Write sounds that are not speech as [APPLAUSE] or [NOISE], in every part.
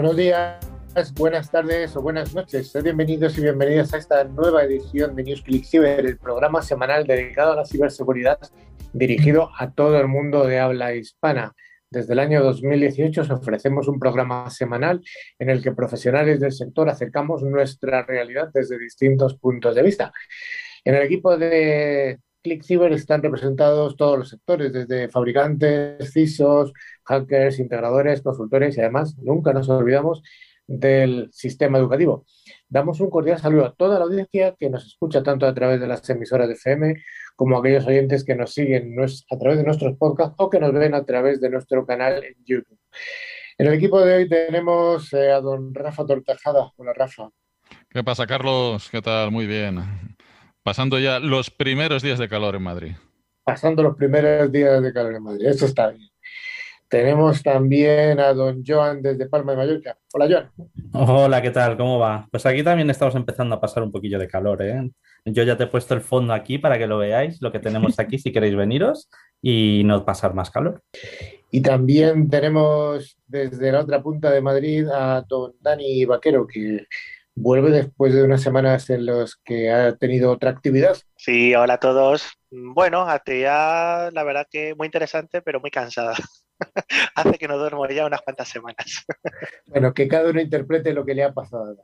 Buenos días, buenas tardes o buenas noches. Bienvenidos y bienvenidas a esta nueva edición de NewsClick Cyber, el programa semanal dedicado a la ciberseguridad dirigido a todo el mundo de habla hispana. Desde el año 2018 os ofrecemos un programa semanal en el que profesionales del sector acercamos nuestra realidad desde distintos puntos de vista. En el equipo de ClickCyber están representados todos los sectores, desde fabricantes, CISOs, hackers, integradores, consultores y además nunca nos olvidamos del sistema educativo. Damos un cordial saludo a toda la audiencia que nos escucha tanto a través de las emisoras de FM como a aquellos oyentes que nos siguen a través de nuestros podcasts o que nos ven a través de nuestro canal en YouTube. En el equipo de hoy tenemos eh, a don Rafa Tortajada. Hola, Rafa. ¿Qué pasa, Carlos? ¿Qué tal? Muy bien. Pasando ya los primeros días de calor en Madrid. Pasando los primeros días de calor en Madrid. Eso está bien. Tenemos también a don Joan desde Palma de Mallorca. Hola, Joan. Hola, ¿qué tal? ¿Cómo va? Pues aquí también estamos empezando a pasar un poquillo de calor, ¿eh? Yo ya te he puesto el fondo aquí para que lo veáis, lo que tenemos aquí, si queréis veniros y no pasar más calor. Y también tenemos desde la otra punta de Madrid a don Dani Vaquero, que vuelve después de unas semanas en las que ha tenido otra actividad. Sí, hola a todos. Bueno, actividad, la verdad que muy interesante, pero muy cansada. [LAUGHS] hace que no duermo ya unas cuantas semanas. [LAUGHS] bueno, que cada uno interprete lo que le ha pasado.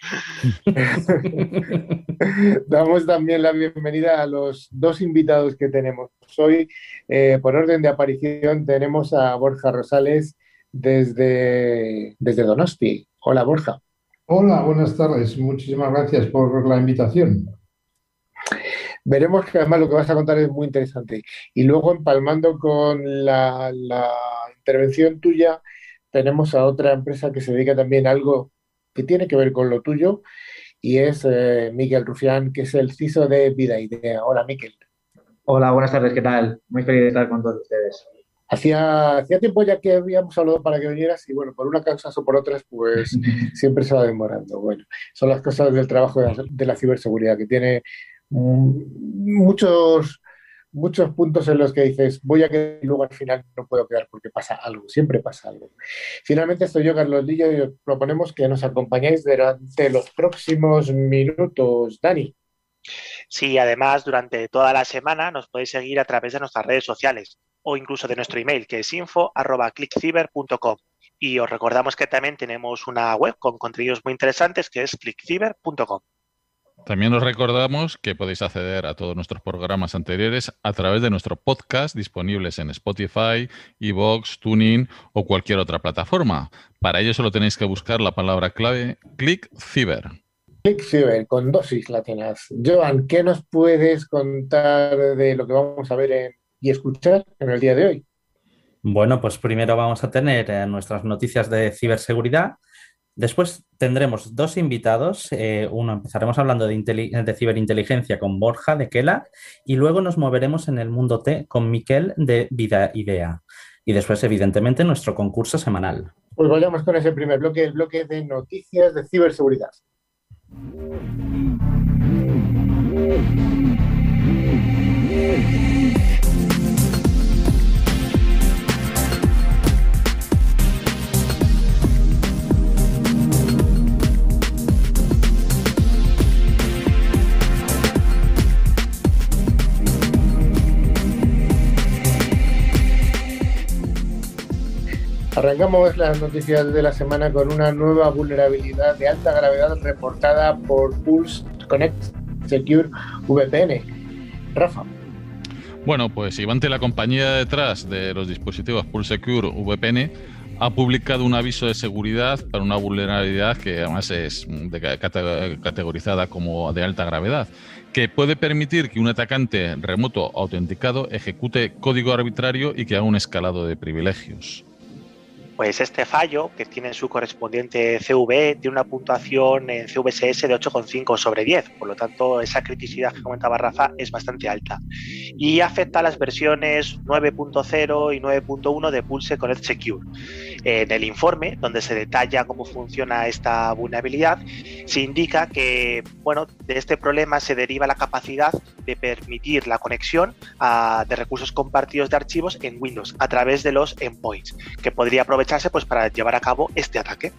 [LAUGHS] Damos también la bienvenida a los dos invitados que tenemos hoy. Eh, por orden de aparición tenemos a Borja Rosales desde, desde Donosti. Hola Borja. Hola, buenas tardes. Muchísimas gracias por la invitación veremos que además lo que vas a contar es muy interesante. Y luego, empalmando con la, intervención tuya, tenemos a otra empresa que se dedica también a algo que tiene que ver con lo tuyo, y es eh, Miguel Rufián, que es el CISO de Vida Idea. Hola, Miguel. Hola, buenas tardes, ¿qué tal? Muy feliz de estar con todos ustedes. Hacía, hacía tiempo ya que habíamos hablado para que vinieras y bueno, por una causa o por otras, pues [LAUGHS] siempre se va demorando. Bueno, son las cosas del trabajo de la ciberseguridad que tiene muchos, muchos puntos en los que dices, voy a que luego al final no puedo quedar porque pasa algo, siempre pasa algo. Finalmente estoy yo, Carlos Lillo, y os proponemos que nos acompañéis durante los próximos minutos. Dani. Sí, además, durante toda la semana nos podéis seguir a través de nuestras redes sociales o incluso de nuestro email, que es info.clickciber.com. Y os recordamos que también tenemos una web con contenidos muy interesantes, que es clickciber.com. También os recordamos que podéis acceder a todos nuestros programas anteriores a través de nuestro podcast disponibles en Spotify, Evox, Tuning o cualquier otra plataforma. Para ello solo tenéis que buscar la palabra clave ClickCiber. ClickCiber, con dosis latinas. Joan, ¿qué nos puedes contar de lo que vamos a ver y escuchar en el día de hoy? Bueno, pues primero vamos a tener eh, nuestras noticias de ciberseguridad Después tendremos dos invitados. Eh, uno empezaremos hablando de, ciberinteligencia con Borja de Kela y luego nos moveremos en el mundo T con Miquel de Vida Idea. Y después, evidentemente, nuestro concurso semanal. Pues vayamos con ese primer bloque, el bloque de noticias de ciberseguridad. Thank you. Arrancamos las noticias de la semana con una nueva vulnerabilidad de alta gravedad reportada por Pulse Connect Secure VPN. Rafa. Bueno, pues Ivante, la compañía detrás de los dispositivos Pulse Secure VPN, ha publicado un aviso de seguridad para una vulnerabilidad que además es categorizada como de alta gravedad, que puede permitir que un atacante remoto autenticado ejecute código arbitrario y que haga un escalado de privilegios. Pues este fallo, que tiene su correspondiente CV, tiene una puntuación en CVSS de 8,5 sobre 10, por lo tanto esa criticidad que comentaba Rafa es bastante alta. Y afecta a las versiones 9.0 y 9.1 de Pulse Connect Secure. En el informe, donde se detalla cómo funciona esta vulnerabilidad, se indica que bueno, de este problema se deriva la capacidad de permitir la conexión de recursos compartidos de archivos en Windows a través de los endpoints, que podría pues, para llevar a cabo este ataque.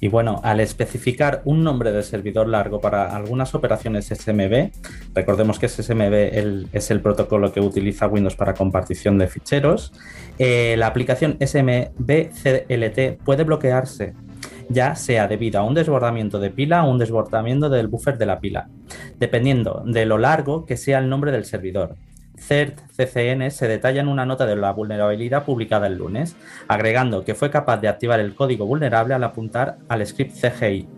Y bueno, al especificar un nombre de servidor largo para algunas operaciones SMB, recordemos que SMB es el protocolo que utiliza Windows para compartición de ficheros, eh, la aplicación SMB-CLT puede bloquearse ya sea debido a un desbordamiento de pila o un desbordamiento del buffer de la pila, dependiendo de lo largo que sea el nombre del servidor. CERT CCN se detalla en una nota de la vulnerabilidad publicada el lunes, agregando que fue capaz de activar el código vulnerable al apuntar al script CGI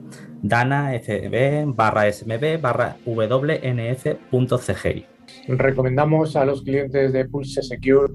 dana fb barra smb barra wnf.cgi. Recomendamos a los clientes de Pulse Secure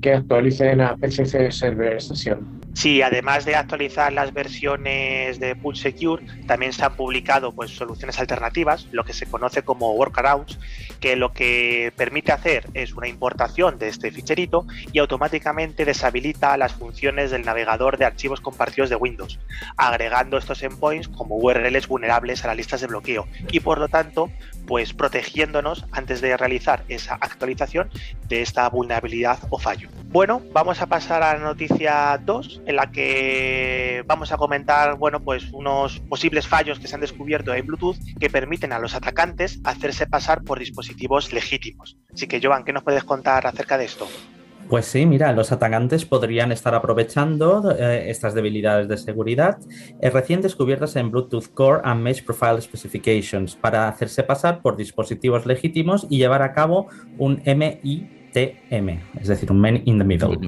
que actualicen a PCC Server Session. Sí, además de actualizar las versiones de Pulse Secure, también se han publicado pues, soluciones alternativas, lo que se conoce como workarounds, que lo que permite hacer es una importación de este ficherito y automáticamente deshabilita las funciones del navegador de archivos compartidos de Windows, agregando estos endpoints como URLs vulnerables a las listas de bloqueo y por lo tanto pues protegiéndonos antes de realizar esa actualización de esta vulnerabilidad o fallo. Bueno, vamos a pasar a la noticia 2, en la que vamos a comentar, bueno, pues unos posibles fallos que se han descubierto en Bluetooth que permiten a los atacantes hacerse pasar por dispositivos legítimos. Así que, Joan, ¿qué nos puedes contar acerca de esto? Pues sí, mira, los atacantes podrían estar aprovechando eh, estas debilidades de seguridad eh, recién descubiertas en Bluetooth Core and Mesh Profile Specifications para hacerse pasar por dispositivos legítimos y llevar a cabo un Es decir, un Man in the Middle.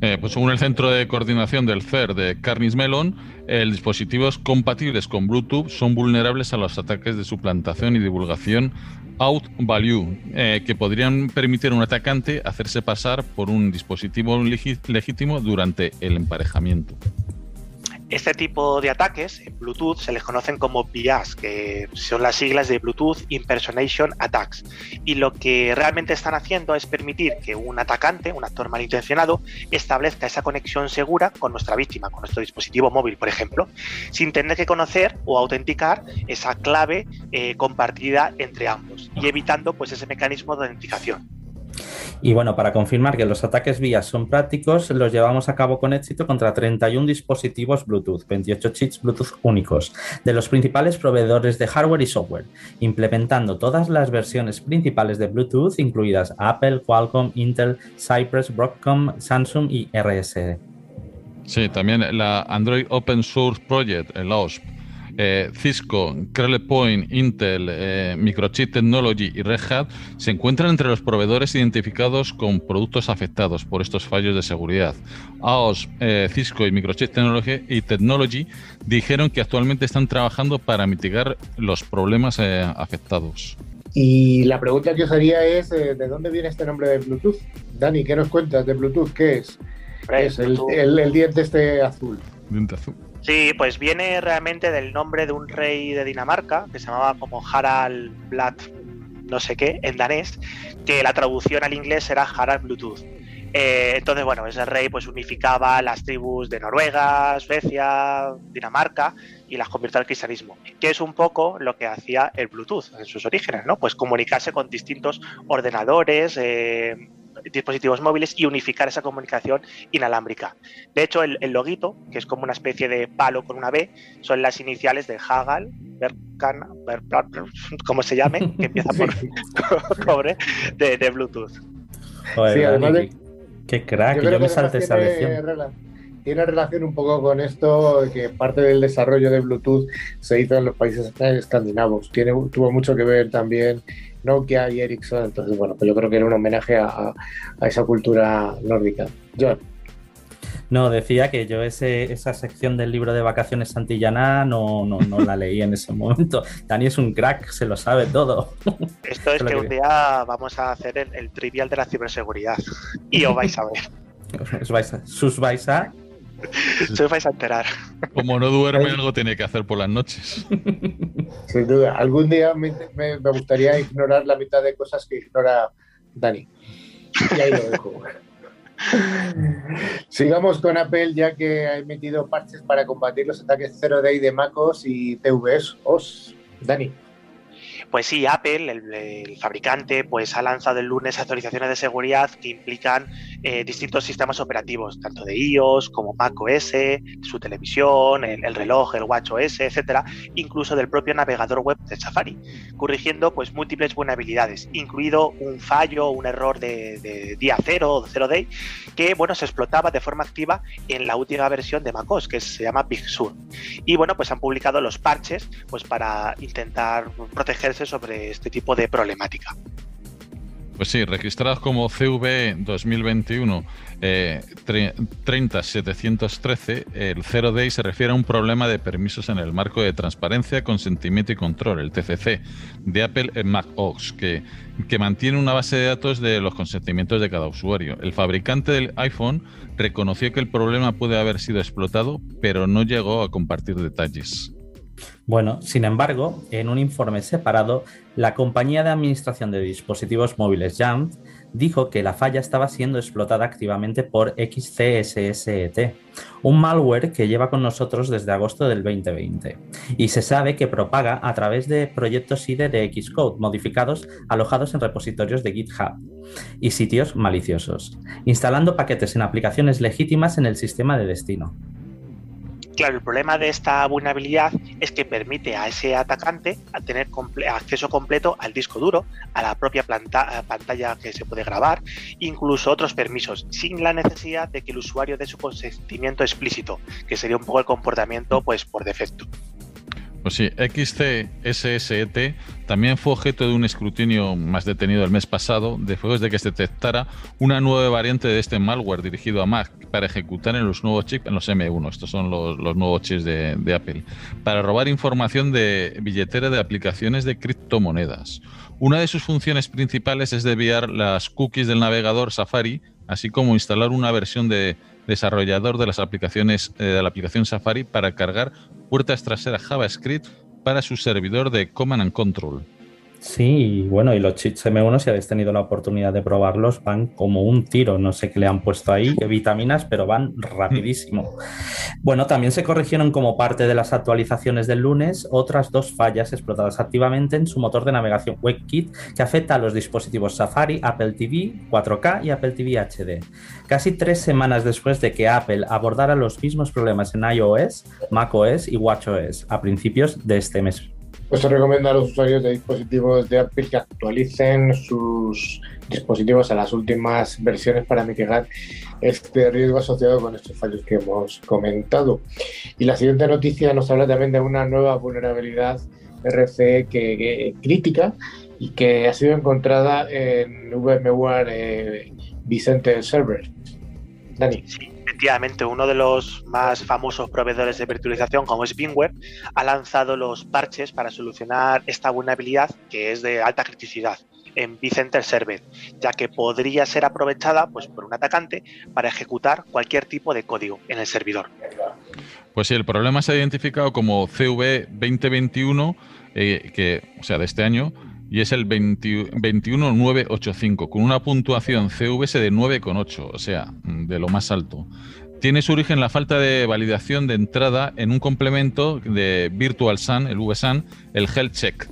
Eh, pues según el Centro de Coordinación del CER de Carnis Mellon, dispositivos compatibles con Bluetooth son vulnerables a los ataques de suplantación y divulgación out value, eh, que podrían permitir a un atacante hacerse pasar por un dispositivo legítimo durante el emparejamiento. Este tipo de ataques en Bluetooth se les conocen como BIAS, que son las siglas de Bluetooth Impersonation Attacks. Y lo que realmente están haciendo es permitir que un atacante, un actor malintencionado, establezca esa conexión segura con nuestra víctima, con nuestro dispositivo móvil, por ejemplo, sin tener que conocer o autenticar esa clave eh, compartida entre ambos y evitando pues, ese mecanismo de identificación. Y bueno, para confirmar que los ataques vías son prácticos, los llevamos a cabo con éxito contra 31 dispositivos Bluetooth, 28 chips Bluetooth únicos, de los principales proveedores de hardware y software, implementando todas las versiones principales de Bluetooth, incluidas Apple, Qualcomm, Intel, Cypress, Broadcom, Samsung y RSE. Sí, también la Android Open Source Project, el OSP, eh, Cisco, Point, Intel, eh, Microchip Technology y Red Hat se encuentran entre los proveedores identificados con productos afectados por estos fallos de seguridad. AOS, eh, Cisco y Microchip Technology, y Technology dijeron que actualmente están trabajando para mitigar los problemas afectados. Y la pregunta que os haría es, ¿de dónde viene este nombre de Bluetooth? Dani, ¿qué nos cuentas de Bluetooth? ¿Qué es? es el, el, diente este azul. Diente azul. Sí, pues viene realmente del nombre de un rey de Dinamarca que se llamaba como Harald Blad no sé qué en danés, que la traducción al inglés era Harald Bluetooth. Eh, entonces, bueno, ese rey pues unificaba las tribus de Noruega, Suecia, Dinamarca y las convirtió al cristianismo, que es un poco lo que hacía el Bluetooth en sus orígenes, ¿no? Pues comunicarse con distintos ordenadores, eh, dispositivos móviles y unificar esa comunicación inalámbrica. De hecho, el, loguito, que es como una especie de palo con una B, son las iniciales de Hagel, Berkan, [LAUGHS] como se llame, que empieza por [LAUGHS] cobre, de, Bluetooth. sí, además de, qué crack, yo, me salté esa tiene relación un poco con esto, que parte del desarrollo de Bluetooth se hizo en los países escandinavos. Tiene, tuvo mucho que ver también Nokia y Ericsson. Entonces, bueno, pues yo creo que era un homenaje a, esa cultura nórdica. John. No, decía que yo esa sección del libro de vacaciones santillana no, no, la leí en ese momento. [LAUGHS] Dani es un crack, se lo sabe todo. [LAUGHS] Esto es que, un día vamos a hacer el, trivial de la ciberseguridad y os vais a ver. [LAUGHS] Os vais a, sus vais a [LAUGHS] Se vais a enterar. Como no duerme, algo tiene que hacer por las noches. [LAUGHS] Sin duda. Algún día me, gustaría ignorar la mitad de cosas que ignora Dani. Y ahí lo dejo. [LAUGHS] Sigamos con Apple, ya que ha emitido parches para combatir los ataques 0 Day de MacOS y TVS OS. Dani. Pues sí, Apple, el, fabricante, pues ha lanzado el lunes actualizaciones de seguridad que implican eh, distintos sistemas operativos, tanto de iOS como macOS, su televisión, el, reloj, el WatchOS, etcétera, incluso del propio navegador web de Safari, corrigiendo pues múltiples vulnerabilidades, incluido un fallo, un error de, día cero o cero day, que bueno se explotaba de forma activa en la última versión de macOS, que se llama Big Sur. Y bueno, pues han publicado los parches pues para intentar protegerse sobre este tipo de problemática. Pues sí, registrados como CV 2021 eh, 30713, el 0 Day se refiere a un problema de permisos en el marco de transparencia, consentimiento y control, el TCC, de Apple en Mac OS, que, que mantiene una base de datos de los consentimientos de cada usuario. El fabricante del iPhone reconoció que el problema puede haber sido explotado, pero no llegó a compartir detalles. Bueno, sin embargo, en un informe separado, la compañía de administración de dispositivos móviles Jamf dijo que la falla estaba siendo explotada activamente por XCSSET, un malware que lleva con nosotros desde agosto del 2020 y se sabe que propaga a través de proyectos IDE de Xcode modificados alojados en repositorios de GitHub y sitios maliciosos, instalando paquetes en aplicaciones legítimas en el sistema de destino. Claro, el problema de esta vulnerabilidad es que permite a ese atacante tener acceso completo al disco duro, a la propia pantalla que se puede grabar, incluso otros permisos, sin la necesidad de que el usuario dé su consentimiento explícito, que sería un poco el comportamiento pues por defecto. Pues sí, XCSSET también fue objeto de un escrutinio más detenido el mes pasado, después de que se detectara una nueva variante de este malware dirigido a Mac para ejecutar en los nuevos chips, en los M1, estos son los, nuevos chips de, de, Apple, para robar información de billetera de aplicaciones de criptomonedas. Una de sus funciones principales es desviar las cookies del navegador Safari, así como instalar una versión de desarrollador de las aplicaciones eh, de la aplicación Safari para cargar puertas traseras JavaScript para su servidor de Command and Control. Sí, bueno, y los cheats M1, si habéis tenido la oportunidad de probarlos, van como un tiro. No sé qué le han puesto ahí, qué vitaminas, pero van rapidísimo. Bueno, también se corrigieron como parte de las actualizaciones del lunes otras dos fallas explotadas activamente en su motor de navegación WebKit que afecta a los dispositivos Safari, Apple TV 4K y Apple TV HD. Casi tres semanas después de que Apple abordara los mismos problemas en iOS, macOS y watchOS a principios de este mes. Pues se recomienda a los usuarios de dispositivos de Apple que actualicen sus dispositivos a las últimas versiones para mitigar este riesgo asociado con estos fallos que hemos comentado. Y la siguiente noticia nos habla también de una nueva vulnerabilidad RCE que, crítica y que ha sido encontrada en VMware eh, Vicente Server. Dani. Efectivamente, uno de los más famosos proveedores de virtualización, como es VMware, ha lanzado los parches para solucionar esta vulnerabilidad que es de alta criticidad en vCenter Server, ya que podría ser aprovechada pues, por un atacante para ejecutar cualquier tipo de código en el servidor. Pues sí, el problema se ha identificado como CV 2021, eh, que, o sea, de este año, y es el 21985, con una puntuación CVS de 9,8, o sea, de lo más alto. Tiene su origen la falta de validación de entrada en un complemento de Virtual SAN, el VSAN, el Health Check,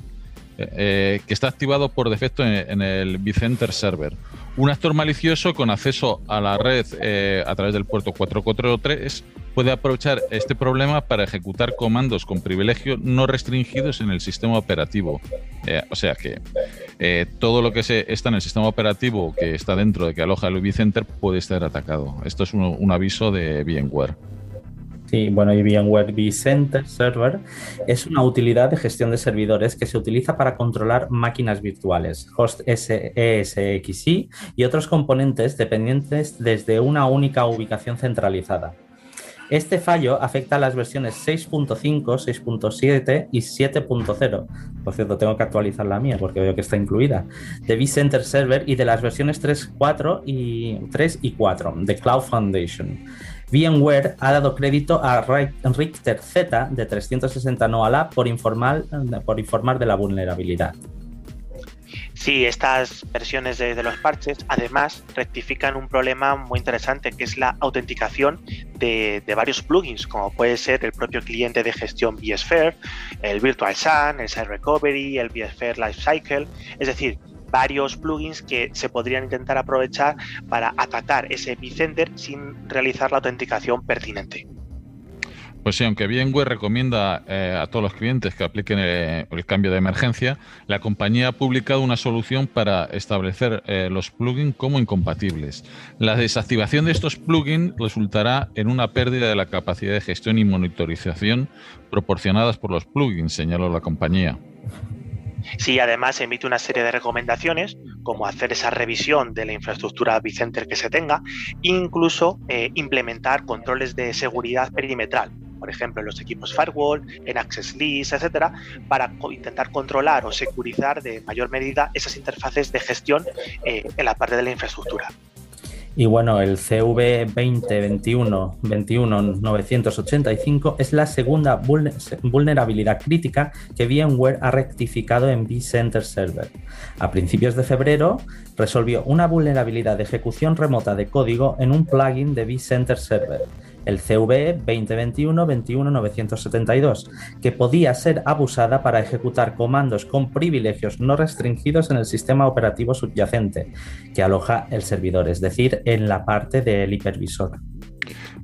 eh, eh, que está activado por defecto en, el vCenter Server. Un actor malicioso con acceso a la red eh, a través del puerto 443 puede aprovechar este problema para ejecutar comandos con privilegio no restringidos en el sistema operativo. Eh, o sea que eh, todo lo que está en el sistema operativo que está dentro de que aloja el vCenter puede estar atacado. Esto es un, aviso de VMware. Sí, bueno, y VMware vCenter Server es una utilidad de gestión de servidores que se utiliza para controlar máquinas virtuales, host ESXi y otros componentes dependientes desde una única ubicación centralizada. Este fallo afecta a las versiones 6.5, 6.7 y 7.0. Por cierto, tengo que actualizar la mía porque veo que está incluida. De vCenter Server y de las versiones 3, 4 y 3 y 4 de Cloud Foundation. VMware ha dado crédito a Richter Z de 360 NOAA por por informar de la vulnerabilidad. Sí, estas versiones de, los parches además rectifican un problema muy interesante que es la autenticación de, varios plugins, como puede ser el propio cliente de gestión VSphere, el Virtual Sun, el Site Recovery, el VSphere Lifecycle, es decir, varios plugins que se podrían intentar aprovechar para atacar ese epicenter sin realizar la autenticación pertinente. Pues sí, aunque VMware recomienda eh, a todos los clientes que apliquen eh, el cambio de emergencia, la compañía ha publicado una solución para establecer eh, los plugins como incompatibles. La desactivación de estos plugins resultará en una pérdida de la capacidad de gestión y monitorización proporcionadas por los plugins, señaló la compañía. Sí, además emite una serie de recomendaciones, como hacer esa revisión de la infraestructura Vicenter que se tenga, incluso implementar controles de seguridad perimetral, por ejemplo, en los equipos firewall, en access list, etcétera, para intentar controlar o securizar de mayor medida esas interfaces de gestión eh, en la parte de la infraestructura. Y bueno, el CV 2021 985 es la segunda vulnerabilidad crítica que VMware ha rectificado en vCenter Server. A principios de febrero resolvió una vulnerabilidad de ejecución remota de código en un plugin de vCenter Server el CVE 2021-21972, que podía ser abusada para ejecutar comandos con privilegios no restringidos en el sistema operativo subyacente que aloja el servidor, es decir, en la parte del hipervisor.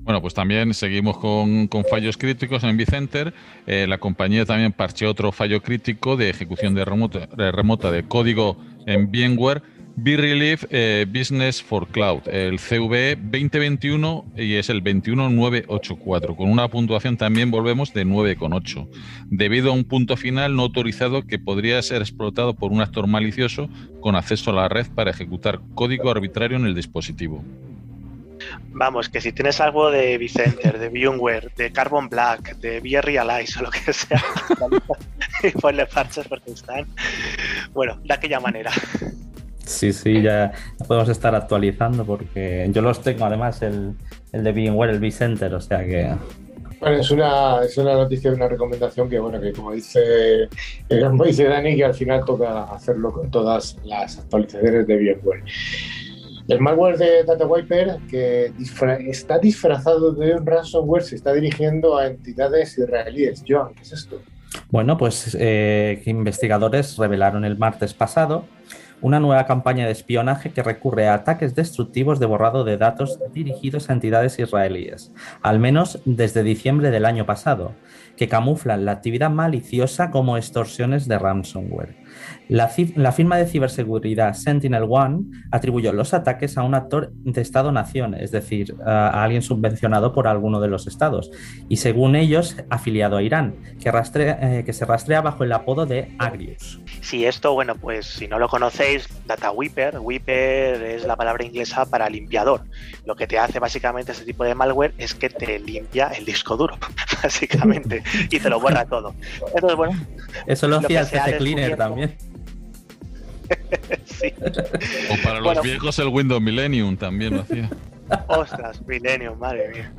Bueno, pues también seguimos con, fallos críticos en Vicenter. Eh, la compañía también parcheó otro fallo crítico de ejecución de remota de código en VMware B-Relief eh, Business for Cloud, el CVE 2021 y es el 21984, con una puntuación también volvemos de 9,8, debido a un punto final no autorizado que podría ser explotado por un actor malicioso con acceso a la red para ejecutar código arbitrario en el dispositivo. Vamos, que si tienes algo de Vicenter, de VMware, de Carbon Black, de VRealize o lo que sea, [LAUGHS] ponle parches porque están, bueno, de aquella manera. Sí, sí, ya podemos estar actualizando porque yo los tengo además el, el de VMware, el vCenter, o sea que... Bueno, es una, es una noticia y una recomendación que, bueno, que como dice, como dice Dani, que al final toca hacerlo con todas las actualizaciones de VMware. El malware de DataWiper, que está disfrazado de un ransomware, se está dirigiendo a entidades israelíes. Joan, ¿qué es esto? Bueno, pues eh, investigadores revelaron el martes pasado una nueva campaña de espionaje que recurre a ataques destructivos de borrado de datos dirigidos a entidades israelíes, al menos desde diciembre del año pasado, que camuflan la actividad maliciosa como extorsiones de ransomware. La, firma de ciberseguridad Sentinel One atribuyó los ataques a un actor de Estado-nación, es decir, a alguien subvencionado por alguno de los estados, y según ellos, afiliado a Irán, que, eh, que se rastrea bajo el apodo de Agrius. Si esto, bueno, pues si no lo conocéis, Data Wiper, Wiper es la palabra inglesa para limpiador. Lo que te hace básicamente este tipo de malware es que te limpia el disco duro, [LAUGHS] básicamente, y te lo borra todo. Entonces, bueno. Eso lo, hacía el Cleaner también. [LAUGHS] O para los viejos el Windows Millennium también lo hacía. Ostras, Millennium, madre mía.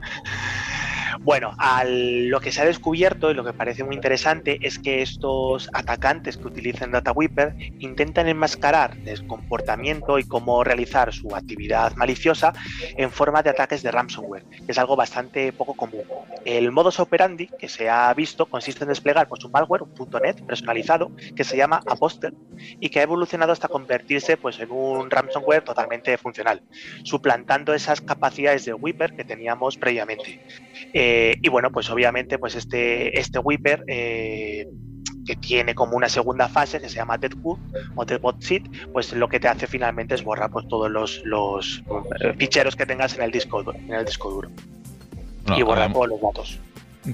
Bueno, lo que se ha descubierto y lo que parece muy interesante es que estos atacantes que utilizan Data Wiper intentan enmascarar el comportamiento y cómo realizar su actividad maliciosa en forma de ataques de ransomware, que es algo bastante poco común. El modus operandi que se ha visto consiste en desplegar pues, un malware, un .NET personalizado, que se llama Apostle y que ha evolucionado hasta convertirse pues, en un ransomware totalmente funcional, suplantando esas capacidades de Wiper que teníamos previamente. Y bueno, pues obviamente, pues este, este Whipper eh, que tiene como una segunda fase que se llama Deadwood o Deadwood Seed, pues lo que te hace finalmente es borrar pues, todos los, los eh, ficheros que tengas en el disco, en el disco duro y borrar todos los datos.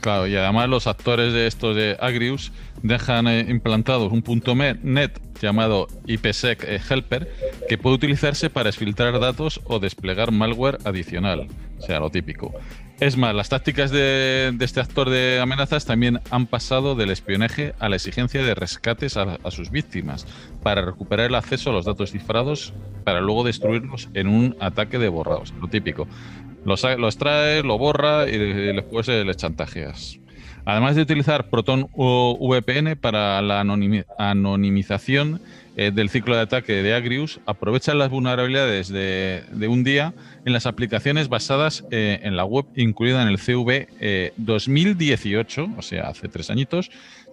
Claro, y además los actores de estos de Agrius dejan implantados un punto .net llamado IPsec Helper que puede utilizarse para exfiltrar datos o desplegar malware adicional, o sea, lo típico. Es más, las tácticas de, este actor de amenazas también han pasado del espionaje a la exigencia de rescates a, sus víctimas para recuperar el acceso a los datos cifrados para luego destruirlos en un ataque de borrados, lo típico. Lo, extrae, lo borra y, después les chantajeas. Además de utilizar Proton o VPN para la anonimización eh, del ciclo de ataque de Agrius, aprovechan las vulnerabilidades de, un día en las aplicaciones basadas eh, en la web incluida en el CV 2018, o sea, hace tres añitos,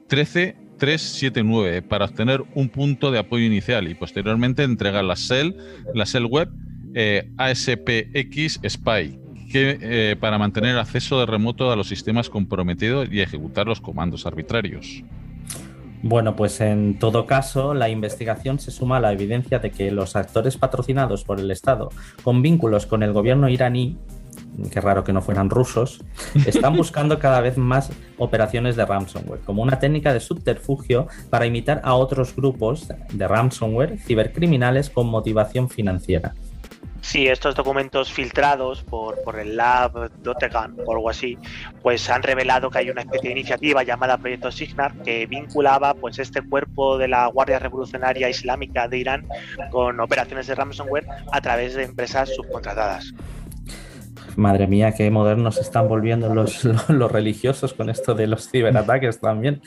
13379 para obtener un punto de apoyo inicial y posteriormente entregar la shell, la shell web eh, ASPX Spy que, eh, para mantener acceso de remoto a los sistemas comprometidos y ejecutar los comandos arbitrarios. Bueno, pues en todo caso, la investigación se suma a la evidencia de que los actores patrocinados por el Estado con vínculos con el gobierno iraní qué raro que no fueran rusos, [LAUGHS] están buscando cada vez más operaciones de ransomware, como una técnica de subterfugio para imitar a otros grupos de ransomware cibercriminales con motivación financiera. Sí, estos documentos filtrados por, el Lab Dotegan o algo así, pues han revelado que hay una especie de iniciativa llamada Proyecto Signar que vinculaba pues este cuerpo de la Guardia Revolucionaria Islámica de Irán con operaciones de ransomware a través de empresas subcontratadas. Madre mía, qué modernos están volviendo [LAUGHS] los, religiosos con esto de los ciberataques también.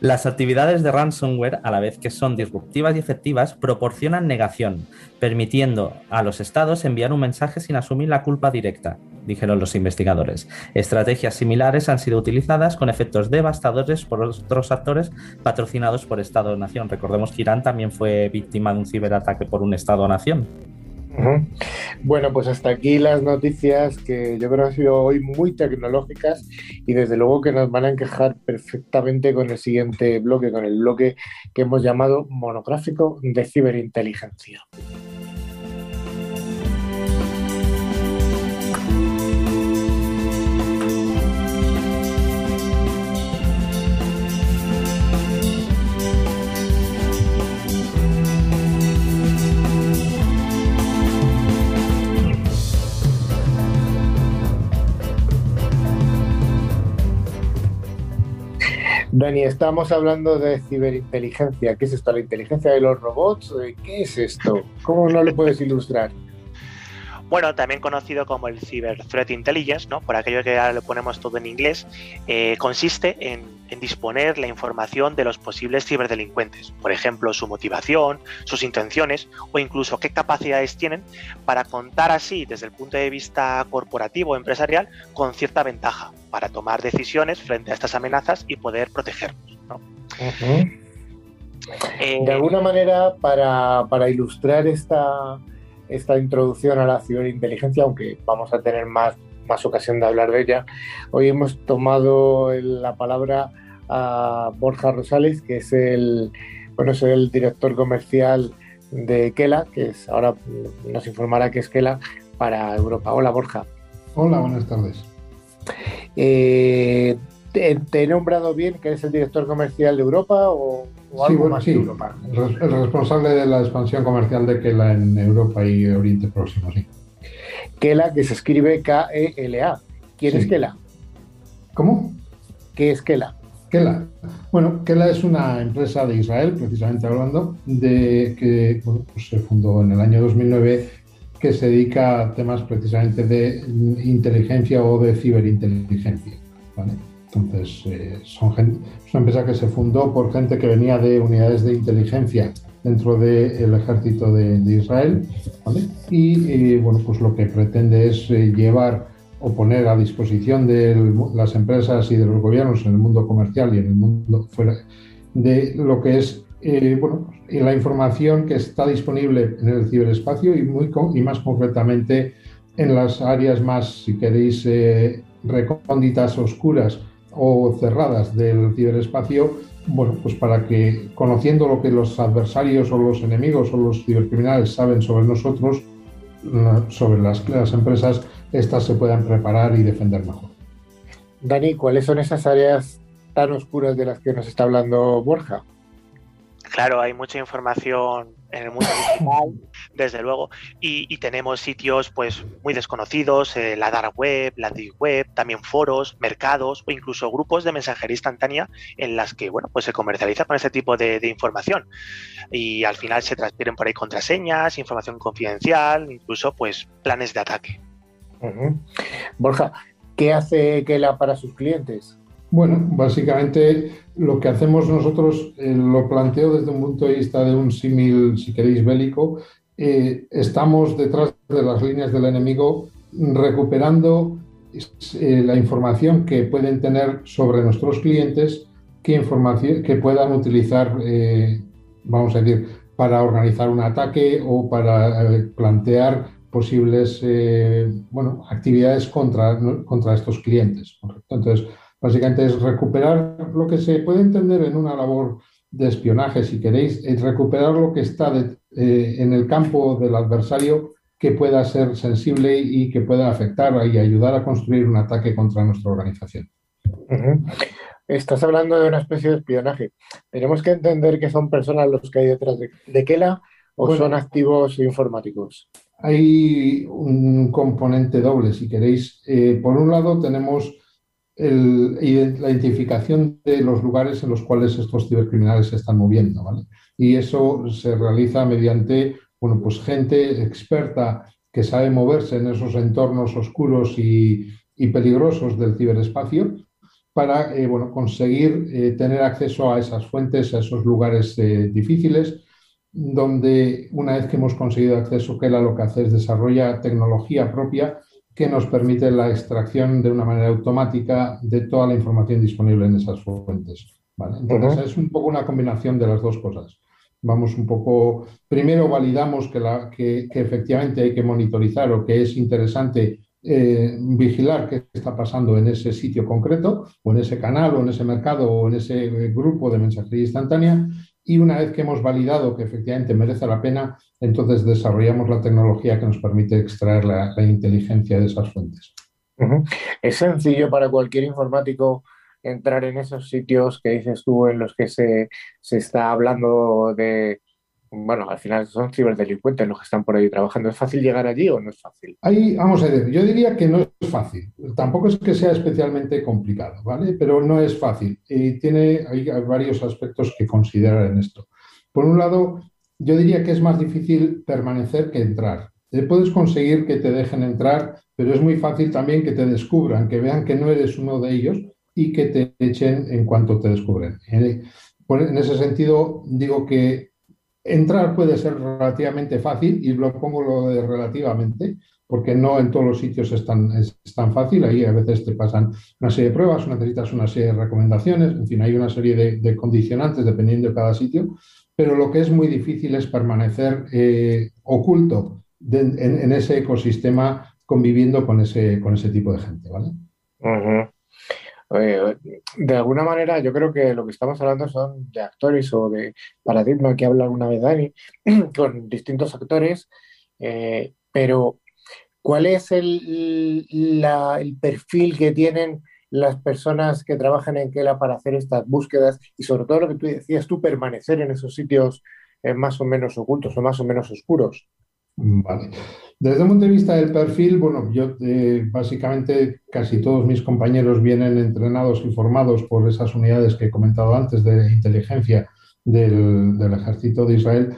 Las actividades de ransomware, a la vez que son disruptivas y efectivas, proporcionan negación, permitiendo a los estados enviar un mensaje sin asumir la culpa directa, dijeron los investigadores. Estrategias similares han sido utilizadas con efectos devastadores por otros actores patrocinados por Estado-Nación. Recordemos que Irán también fue víctima de un ciberataque por un Estado-Nación. Bueno, pues hasta aquí las noticias que yo creo que han sido hoy muy tecnológicas y desde luego que nos van a encajar perfectamente con el siguiente bloque, con el bloque que hemos llamado monográfico de ciberinteligencia. Dani, estamos hablando de ciberinteligencia. ¿Qué es esto? ¿La inteligencia de los robots? ¿Qué es esto? ¿Cómo no lo puedes ilustrar? Bueno, también conocido como el Cyber Threat Intelligence, ¿no? por aquello que ahora lo ponemos todo en inglés, eh, consiste en, disponer la información de los posibles ciberdelincuentes, por ejemplo, su motivación, sus intenciones o incluso qué capacidades tienen para contar así desde el punto de vista corporativo o empresarial con cierta ventaja para tomar decisiones frente a estas amenazas y poder protegernos. Eh, de alguna manera, para, para ilustrar esta esta introducción a la ciberinteligencia, aunque vamos a tener más, más ocasión de hablar de ella. Hoy hemos tomado la palabra a Borja Rosales, que es el, bueno, es el director comercial de Kela, que es ahora nos informará que es Kela para Europa. Hola Borja. Hola, buenas tardes. Eh, ¿te, he nombrado bien que eres el director comercial de Europa o, algo más de Europa? El responsable de la expansión comercial de Kela en Europa y Oriente Próximo, sí. Kela, que se escribe K-E-L-A. ¿Quién es Kela? ¿Cómo? ¿Qué es Kela? Kela. Bueno, Kela es una empresa de Israel, precisamente hablando, de que pues se fundó en el año 2009 que se dedica a temas precisamente de inteligencia o de ciberinteligencia. ¿vale? Entonces, eh, son es una empresa que se fundó por gente que venía de unidades de inteligencia dentro del ejército de, Israel. Y bueno, pues lo que pretende es eh, llevar o poner a disposición de las empresas y de los gobiernos en el mundo comercial y en el mundo fuera de lo que es eh, bueno, la información que está disponible en el ciberespacio y, muy, y más concretamente en las áreas más, si queréis, recónditas, oscuras o cerradas del ciberespacio, bueno, pues para que conociendo lo que los adversarios o los enemigos o los cibercriminales saben sobre nosotros, sobre las, las empresas, estas se puedan preparar y defender mejor. Dani, ¿cuáles son esas áreas tan oscuras de las que nos está hablando Borja? Claro, hay mucha información en el mundo digital, [LAUGHS] desde luego, y, tenemos sitios pues muy desconocidos, eh, la dark web, la deep web, también foros, mercados o incluso grupos de mensajería instantánea en las que bueno pues se comercializa con este tipo de, información y al final se transfieren por ahí contraseñas, información confidencial, incluso pues planes de ataque. Borja, ¿qué hace Kela para sus clientes? Bueno, básicamente lo que hacemos nosotros, eh, lo planteo desde un punto de vista de un símil, si queréis, bélico. Eh, estamos detrás de las líneas del enemigo recuperando eh, la información que pueden tener sobre nuestros clientes, que, información, que puedan utilizar, vamos a decir, para organizar un ataque o para plantear posibles bueno, actividades contra, contra estos clientes. Entonces, Básicamente es recuperar lo que se puede entender en una labor de espionaje, si queréis, es recuperar lo que está eh, en el campo del adversario que pueda ser sensible y que pueda afectar y ayudar a construir un ataque contra nuestra organización. Estás hablando de una especie de espionaje. Tenemos que entender que son personas los que hay detrás de, de Kela o son activos informáticos. Hay un componente doble, si queréis. Eh, por un lado, tenemos la identificación de los lugares en los cuales estos cibercriminales se están moviendo. Y eso se realiza mediante bueno, pues gente experta que sabe moverse en esos entornos oscuros y, peligrosos del ciberespacio para eh, bueno, conseguir eh, tener acceso a esas fuentes, a esos lugares eh, difíciles, donde una vez que hemos conseguido acceso, que lo que hace es desarrolla tecnología propia que nos permite la extracción de una manera automática de toda la información disponible en esas fuentes. Entonces es un poco una combinación de las dos cosas. Vamos un poco, primero validamos que, la, que, efectivamente hay que monitorizar o que es interesante eh, vigilar qué está pasando en ese sitio concreto o en ese canal o en ese mercado o en ese grupo de mensajería instantánea y una vez que hemos validado que efectivamente merece la pena, entonces desarrollamos la tecnología que nos permite extraer la, inteligencia de esas fuentes. Es sencillo para cualquier informático entrar en esos sitios que dices tú en los que se, se está hablando de bueno, al final son ciberdelincuentes los que están por ahí trabajando. ¿Es fácil llegar allí o no es fácil? Ahí, vamos a ver, yo diría que no es fácil. Tampoco es que sea especialmente complicado, ¿vale? Pero no es fácil. Y tiene, hay varios aspectos que considerar en esto. Por un lado, yo diría que es más difícil permanecer que entrar. Eh, puedes conseguir que te dejen entrar, pero es muy fácil también que te descubran, que vean que no eres uno de ellos y que te echen en cuanto te descubren. Eh, en ese sentido, digo que Entrar puede ser relativamente fácil y lo pongo lo de relativamente, porque no en todos los sitios es tan, es, tan fácil. Ahí a veces te pasan una serie de pruebas, necesitas una serie de recomendaciones, en fin, hay una serie de, condicionantes dependiendo de cada sitio, pero lo que es muy difícil es permanecer eh, oculto en, ese ecosistema conviviendo con ese, con ese tipo de gente, ¿vale? De alguna manera, yo creo que lo que estamos hablando son de actores o de paradigma que habla una vez Dani, [CLEARS THROAT] con distintos actores, eh, pero ¿cuál es el, el, perfil que tienen las personas que trabajan en Kela para hacer estas búsquedas y sobre todo lo que tú decías, tú permanecer en esos sitios eh, más o menos ocultos o más o menos oscuros? Vale. Desde el punto de vista del perfil, bueno, yo eh, básicamente casi todos mis compañeros vienen entrenados y formados por esas unidades que he comentado antes de inteligencia del, ejército de Israel.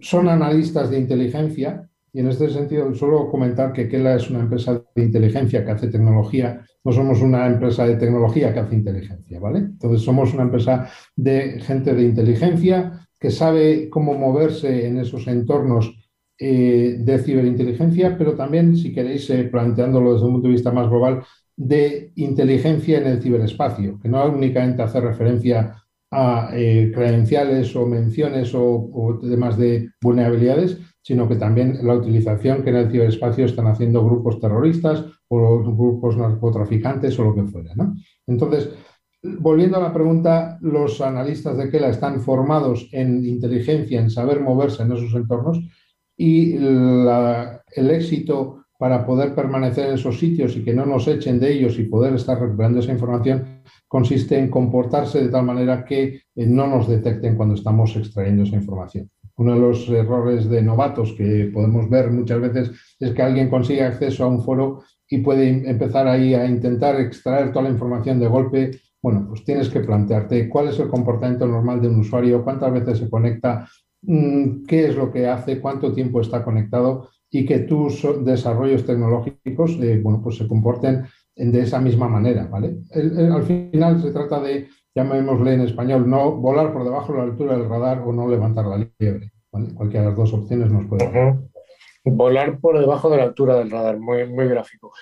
son analistas de inteligencia y en este sentido solo comentar que Kela es una empresa de inteligencia que hace tecnología, no somos una empresa de tecnología que hace inteligencia, ¿vale? Entonces somos una empresa de gente de inteligencia que sabe cómo moverse en esos entornos eh, de ciberinteligencia, pero también, si queréis, eh, planteándolo desde un punto de vista más global, de inteligencia en el ciberespacio, que no únicamente hace referencia a eh, credenciales o menciones o, demás de vulnerabilidades, sino que también la utilización que en el ciberespacio están haciendo grupos terroristas o grupos narcotraficantes o lo que fuera. Entonces, volviendo a la pregunta, los analistas de Kela están formados en inteligencia, en saber moverse en esos entornos, y el éxito para poder permanecer en esos sitios y que no nos echen de ellos y poder estar recuperando esa información consiste en comportarse de tal manera que eh, no nos detecten cuando estamos extrayendo esa información. Uno de los errores de novatos que podemos ver muchas veces es que alguien consigue acceso a un foro y puede empezar ahí a intentar extraer toda la información de golpe. Bueno, pues tienes que plantearte cuál es el comportamiento normal de un usuario, cuántas veces se conecta, qué es lo que hace, cuánto tiempo está conectado y que tus desarrollos tecnológicos eh, bueno, pues se comporten de esa misma manera, ¿vale? al final se trata de, llamémosle en español, no volar por debajo de la altura del radar o no levantar la liebre, Cualquiera de las dos opciones nos puede dar. Volar por debajo de la altura del radar, muy, muy gráfico.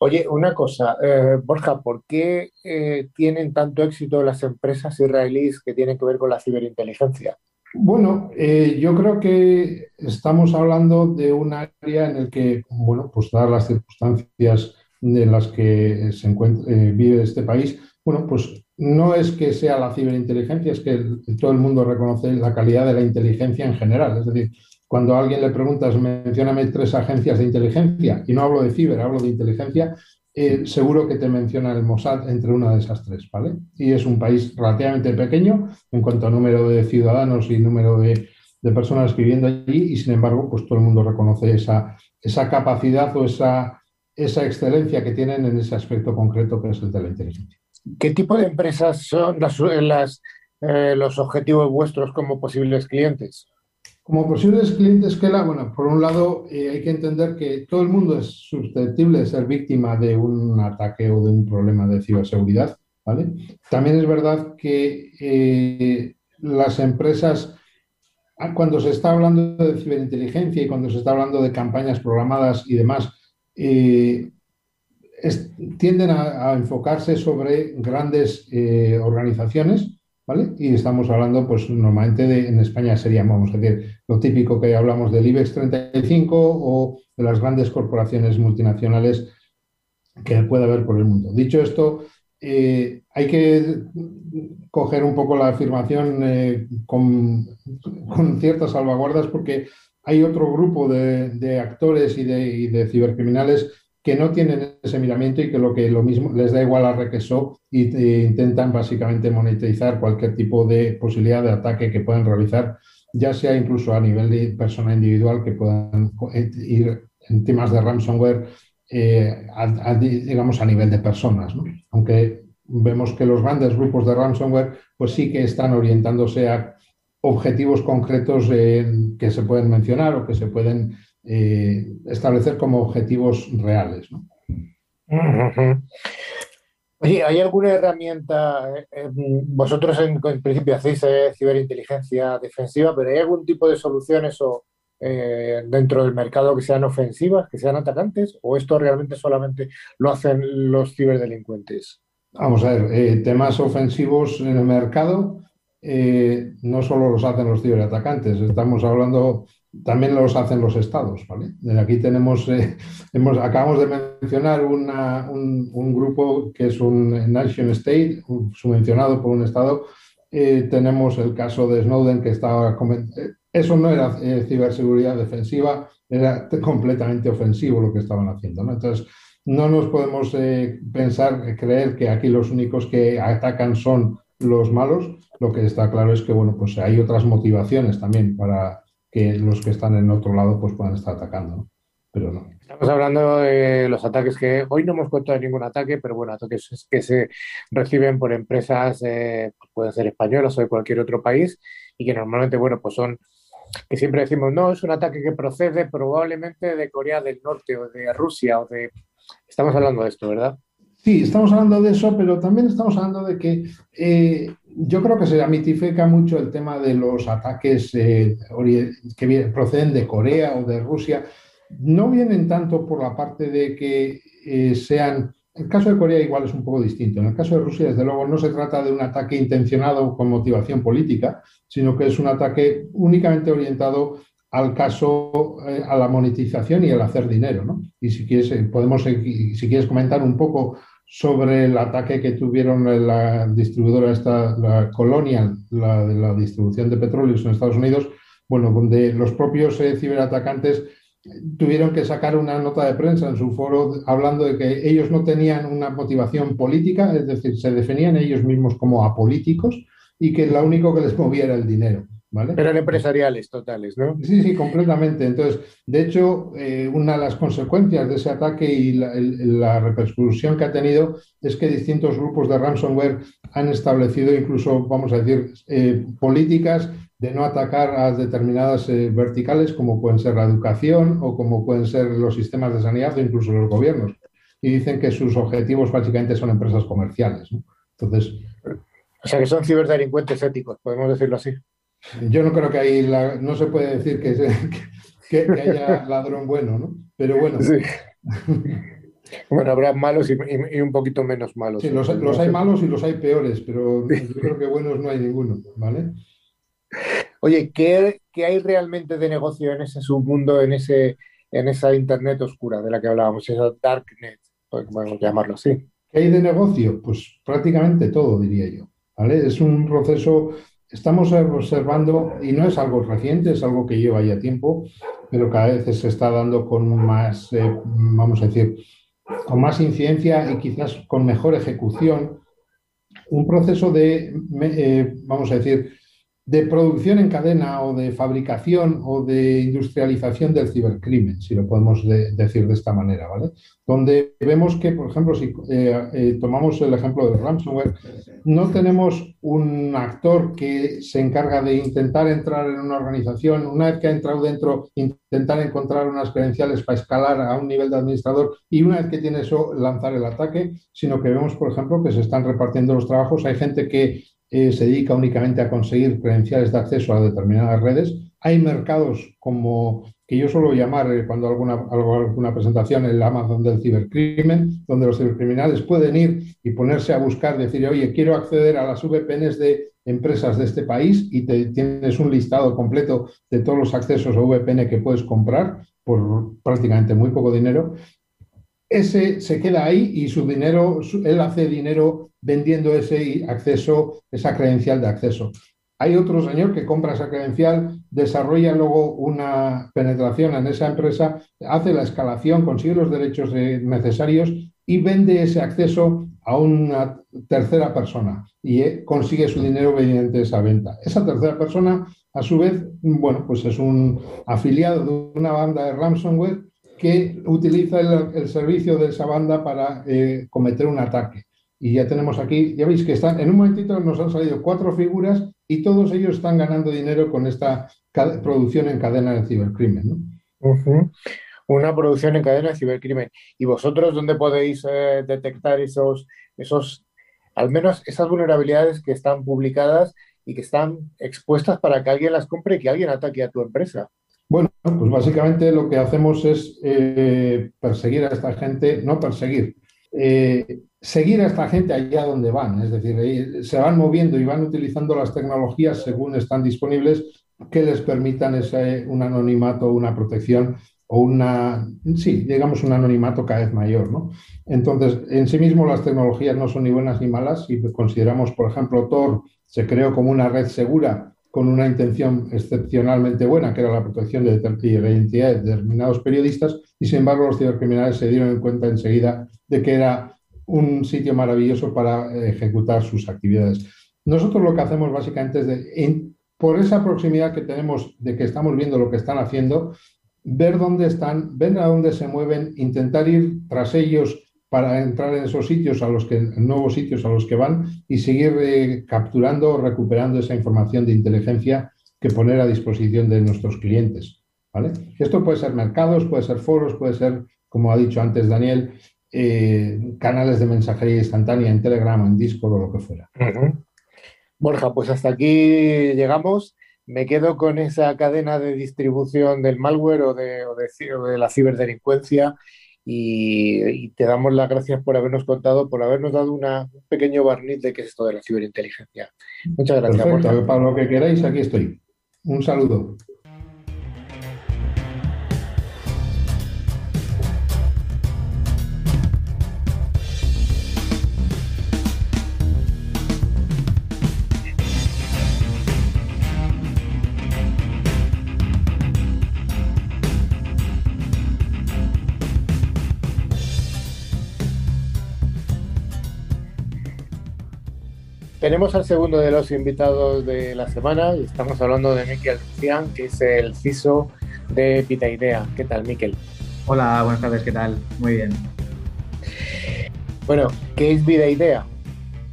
Oye, una cosa, eh, Borja, ¿por qué eh, tienen tanto éxito las empresas israelíes que tienen que ver con la ciberinteligencia? Bueno, eh, yo creo que estamos hablando de un área en el que, bueno, pues dadas las circunstancias en las que se encuentra, vive este país, bueno, pues no es que sea la ciberinteligencia, es que todo el mundo reconoce la calidad de la inteligencia en general. Es decir, cuando a alguien le preguntas, mencióname tres agencias de inteligencia, y no hablo de ciber, hablo de inteligencia, eh, seguro que te menciona el Mossad entre una de esas tres, ¿vale? Y es un país relativamente pequeño en cuanto a número de ciudadanos y número de, personas viviendo allí, y sin embargo, pues todo el mundo reconoce esa, esa capacidad o esa, esa excelencia que tienen en ese aspecto concreto que es el de la inteligencia. ¿Qué tipo de empresas son las, eh, los objetivos vuestros como posibles clientes? Como posibles clientes que la, bueno, por un lado eh, hay que entender que todo el mundo es susceptible de ser víctima de un ataque o de un problema de ciberseguridad, ¿vale? También es verdad que eh, las empresas, ah, cuando se está hablando de ciberinteligencia y cuando se está hablando de campañas programadas y demás, eh, tienden a, enfocarse sobre grandes organizaciones y estamos hablando, pues normalmente en España sería, vamos a decir, lo típico que hablamos del IBEX 35 o de las grandes corporaciones multinacionales que puede haber por el mundo. Dicho esto, eh, hay que coger un poco la afirmación eh, con, ciertas salvaguardas porque hay otro grupo de, actores y de, cibercriminales que no tienen ese miramiento y que lo que lo mismo les da igual a requesó y e intentan básicamente monetizar cualquier tipo de posibilidad de ataque que puedan realizar, ya sea incluso a nivel de persona individual que puedan eh, ir en temas de ransomware, eh, digamos a nivel de personas, aunque vemos que los grandes grupos de ransomware pues sí que están orientándose a objetivos concretos eh, que se pueden mencionar o que se pueden establecer como objetivos reales. Oye, ¿hay alguna herramienta? Eh, eh, vosotros en, principio hacéis ciberinteligencia defensiva, pero ¿hay algún tipo de soluciones o, dentro del mercado que sean ofensivas, que sean atacantes? ¿O esto realmente solamente lo hacen los ciberdelincuentes? Vamos a ver, temas ofensivos en el mercado no solo los hacen los ciberatacantes, estamos hablando también los hacen los estados. ¿vale? Aquí tenemos, eh, [LAUGHS] hemos, acabamos de mencionar un, grupo que es un Nation State, subvencionado por un estado. Eh, tenemos el caso de Snowden que estaba... Eh, eso no era ciberseguridad defensiva, era completamente ofensivo lo que estaban haciendo. ¿no? Entonces, no nos podemos pensar, creer que aquí los únicos que atacan son los malos. Lo que está claro es que bueno, pues hay otras motivaciones también para, que los que están en otro lado pues puedan estar atacando, Pero no. Estamos hablando de los ataques que hoy no hemos contado ningún ataque, pero bueno, ataques que se reciben por empresas, eh, pueden ser españolas o de cualquier otro país, y que normalmente, bueno, pues son que siempre decimos, no, es un ataque que procede probablemente de Corea del Norte o de Rusia o de... Estamos hablando de esto, ¿verdad? Sí, estamos hablando de eso, pero también estamos hablando de que eh, yo creo que se mitifica mucho el tema de los ataques eh, que proceden de Corea o de Rusia. No vienen tanto por la parte de que eh, sean... El caso de Corea igual es un poco distinto. En el caso de Rusia, desde luego, no se trata de un ataque intencionado con motivación política, sino que es un ataque únicamente orientado al caso, a la monetización y al hacer dinero. ¿no? Y si quieres, podemos, si quieres comentar un poco sobre el ataque que tuvieron la distribuidora esta, la Colonial, la de la distribución de petróleos en Estados Unidos, bueno, donde los propios eh, ciberatacantes tuvieron que sacar una nota de prensa en su foro hablando de que ellos no tenían una motivación política, es decir, se definían ellos mismos como apolíticos y que lo único que les movía era el dinero. ¿Vale? Eran empresariales totales, ¿no? Sí, sí, completamente. Entonces, de hecho, eh, una de las consecuencias de ese ataque y la, repercusión que ha tenido es que distintos grupos de ransomware han establecido incluso, vamos a decir, eh, políticas de no atacar a determinadas eh, verticales como pueden ser la educación o como pueden ser los sistemas de sanidad o incluso los gobiernos. y dicen que sus objetivos básicamente son empresas comerciales. Entonces. O sea que son ciberdelincuentes éticos, podemos decirlo así. Yo no creo que ahí no se puede decir que, que, haya [LAUGHS] ladrón bueno, ¿no? Pero bueno. Bueno, habrá malos y, un poquito menos malos. Sí, los, hay malos y los hay peores, pero [LAUGHS] yo creo que buenos no hay ninguno, ¿vale? Oye, ¿qué, hay realmente de negocio en ese submundo, en, ese, en esa Internet oscura de la que hablábamos, esa Darknet, podemos llamarlo así? ¿Qué hay de negocio? Pues prácticamente todo, diría yo. ¿vale? Es un proceso estamos observando, y no es algo reciente, es algo que lleva ya tiempo, pero cada vez se está dando con más, eh, vamos a decir, con más incidencia y quizás con mejor ejecución, un proceso de, eh, vamos a decir, de producción en cadena o de fabricación o de industrialización del cibercrimen, si lo podemos decir de esta manera, ¿vale? Donde vemos que, por ejemplo, si eh, eh, tomamos el ejemplo del ransomware, no tenemos un actor que se encarga de intentar entrar en una organización, una vez que ha entrado dentro, intentar encontrar unas credenciales para escalar a un nivel de administrador y una vez que tiene eso, lanzar el ataque, sino que vemos, por ejemplo, que se están repartiendo los trabajos. Hay gente que se dedica únicamente a conseguir credenciales de acceso a determinadas redes. Hay mercados como que yo suelo llamar eh, cuando alguna, hago alguna presentación el Amazon del cibercrimen, donde los cibercriminales pueden ir y ponerse a buscar, decir, oye, quiero acceder a las VPNs de empresas de este país y te, tienes un listado completo de todos los accesos a VPN que puedes comprar por prácticamente muy poco dinero ese se queda ahí y su dinero, él hace dinero vendiendo ese acceso, esa credencial de acceso. Hay otro señor que compra esa credencial, desarrolla luego una penetración en esa empresa, hace la escalación, consigue los derechos necesarios y vende ese acceso a una tercera persona y eh, consigue su dinero mediante esa venta. Esa tercera persona, a su vez, bueno, pues es un afiliado de una banda de ransomware que utiliza el, servicio de esa banda para eh, cometer un ataque. Y ya tenemos aquí, ya veis que están, en un momentito nos han salido cuatro figuras y todos ellos están ganando dinero con esta producción en cadena de cibercrimen. Una producción en cadena de cibercrimen. ¿Y vosotros dónde podéis eh, detectar esos, esos, al menos esas vulnerabilidades que están publicadas y que están expuestas para que alguien las compre y que alguien ataque a tu empresa? Bueno, pues básicamente lo que hacemos es eh, perseguir a esta gente, no perseguir, eh, seguir a esta gente allá donde van, es decir, se van moviendo y van utilizando las tecnologías según están disponibles que les permitan ese, un anonimato, una protección o una, sí, digamos un anonimato cada vez mayor. ¿no? Entonces, en sí mismo las tecnologías no son ni buenas ni malas. Si consideramos, por ejemplo, Tor se creó como una red segura con una intención excepcionalmente buena, que era la protección de la identidad de determinados periodistas, y sin embargo los cibercriminales se dieron cuenta enseguida de que era un sitio maravilloso para eh, ejecutar sus actividades. Nosotros lo que hacemos básicamente es, de, por esa proximidad que tenemos de que estamos viendo lo que están haciendo, ver dónde están, ver a dónde se mueven, intentar ir tras ellos para entrar en esos sitios a los que, nuevos sitios a los que van y seguir eh, capturando o recuperando esa información de inteligencia que poner a disposición de nuestros clientes. ¿vale? Esto puede ser mercados, puede ser foros, puede ser, como ha dicho antes Daniel, eh, canales de mensajería instantánea en Telegram, en Discord o lo que fuera. Borja, pues hasta aquí llegamos. Me quedo con esa cadena de distribución del malware o de, o de la ciberdelincuencia y, te damos las gracias por habernos contado, por habernos dado una, un pequeño barniz de qué es esto de la ciberinteligencia. Muchas gracias. Perfecto, para lo que queráis, aquí estoy. Un saludo. Tenemos al segundo de los invitados de la semana y estamos hablando de Miquel Cian, que es el CISO de Idea. ¿Qué tal, Miquel? Hola, buenas tardes, ¿qué tal? Muy bien. Bueno, ¿qué es Vida Idea?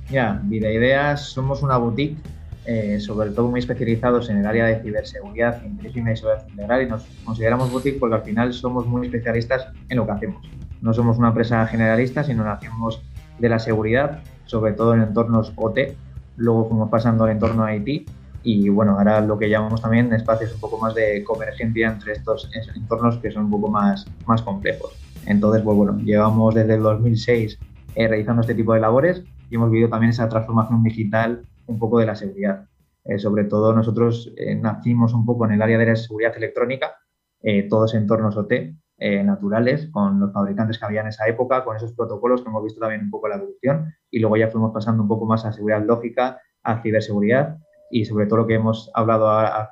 Ya, Vida Idea somos una boutique, eh, sobre todo muy especializados en el área de ciberseguridad, inteligencia y seguridad integral, y nos consideramos boutique porque al final somos muy especialistas en lo que hacemos. No somos una empresa generalista, sino nacimos de la seguridad, sobre todo en entornos OT. Luego fuimos pasando al entorno IT y bueno, ahora lo que llamamos también espacios un poco más de convergencia entre estos entornos que son un poco más, más complejos. Entonces, pues bueno, llevamos desde el 2006 eh, realizando este tipo de labores y hemos vivido también esa transformación digital un poco de la seguridad. Eh, sobre todo nosotros eh, nacimos un poco en el área de la seguridad electrónica, todos entornos OT naturales, con los fabricantes que había en esa época, con esos protocolos que hemos visto también un poco la evolución y luego ya fuimos pasando un poco más a seguridad lógica, a ciberseguridad y sobre todo lo que hemos hablado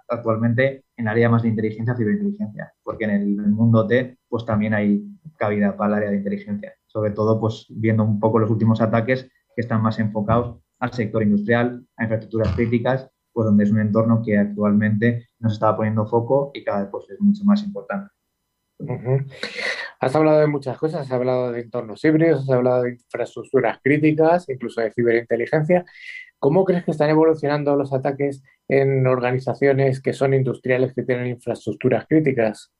actualmente en el área más de inteligencia, ciberinteligencia, porque en el, mundo T pues también hay cabida para el área de inteligencia, sobre todo pues viendo un poco los últimos ataques que están más enfocados al sector industrial, a infraestructuras críticas, pues donde es un entorno que actualmente nos estaba poniendo foco y cada vez pues, es mucho más importante. Has hablado de muchas cosas, has hablado de entornos híbridos, has hablado de infraestructuras críticas, incluso de ciberinteligencia. ¿Cómo crees que están evolucionando los ataques en organizaciones que son industriales que tienen infraestructuras críticas?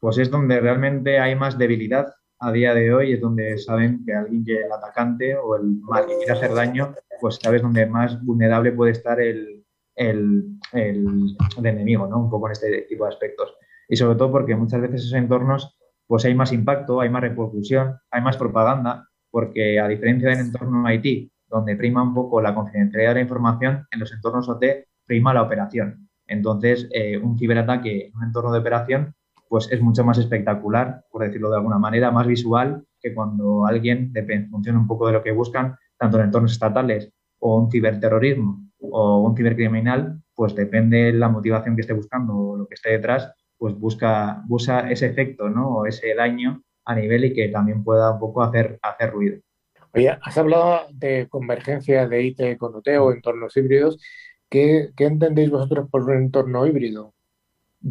Pues es donde realmente hay más debilidad a día de hoy, es donde saben que alguien que el atacante o el mal que quiere hacer daño, pues sabes donde más vulnerable puede estar el, el, el, el enemigo, ¿no? Un poco en este tipo de aspectos. Y sobre todo porque muchas veces esos entornos pues hay más impacto, hay más repercusión, hay más propaganda, porque a diferencia del entorno IT, donde prima un poco la confidencialidad de la información, en los entornos OT prima la operación. Entonces, eh, un ciberataque en un entorno de operación pues es mucho más espectacular, por decirlo de alguna manera, más visual que cuando alguien, depende, funciona un poco de lo que buscan, tanto en entornos estatales o un ciberterrorismo o un cibercriminal, pues depende de la motivación que esté buscando o lo que esté detrás, pues busca, busca ese efecto ¿no? o ese daño a nivel y que también pueda un poco hacer, hacer ruido. Oye, has hablado de convergencia de IT con OT o entornos híbridos. ¿Qué, ¿Qué, entendéis vosotros por un entorno híbrido?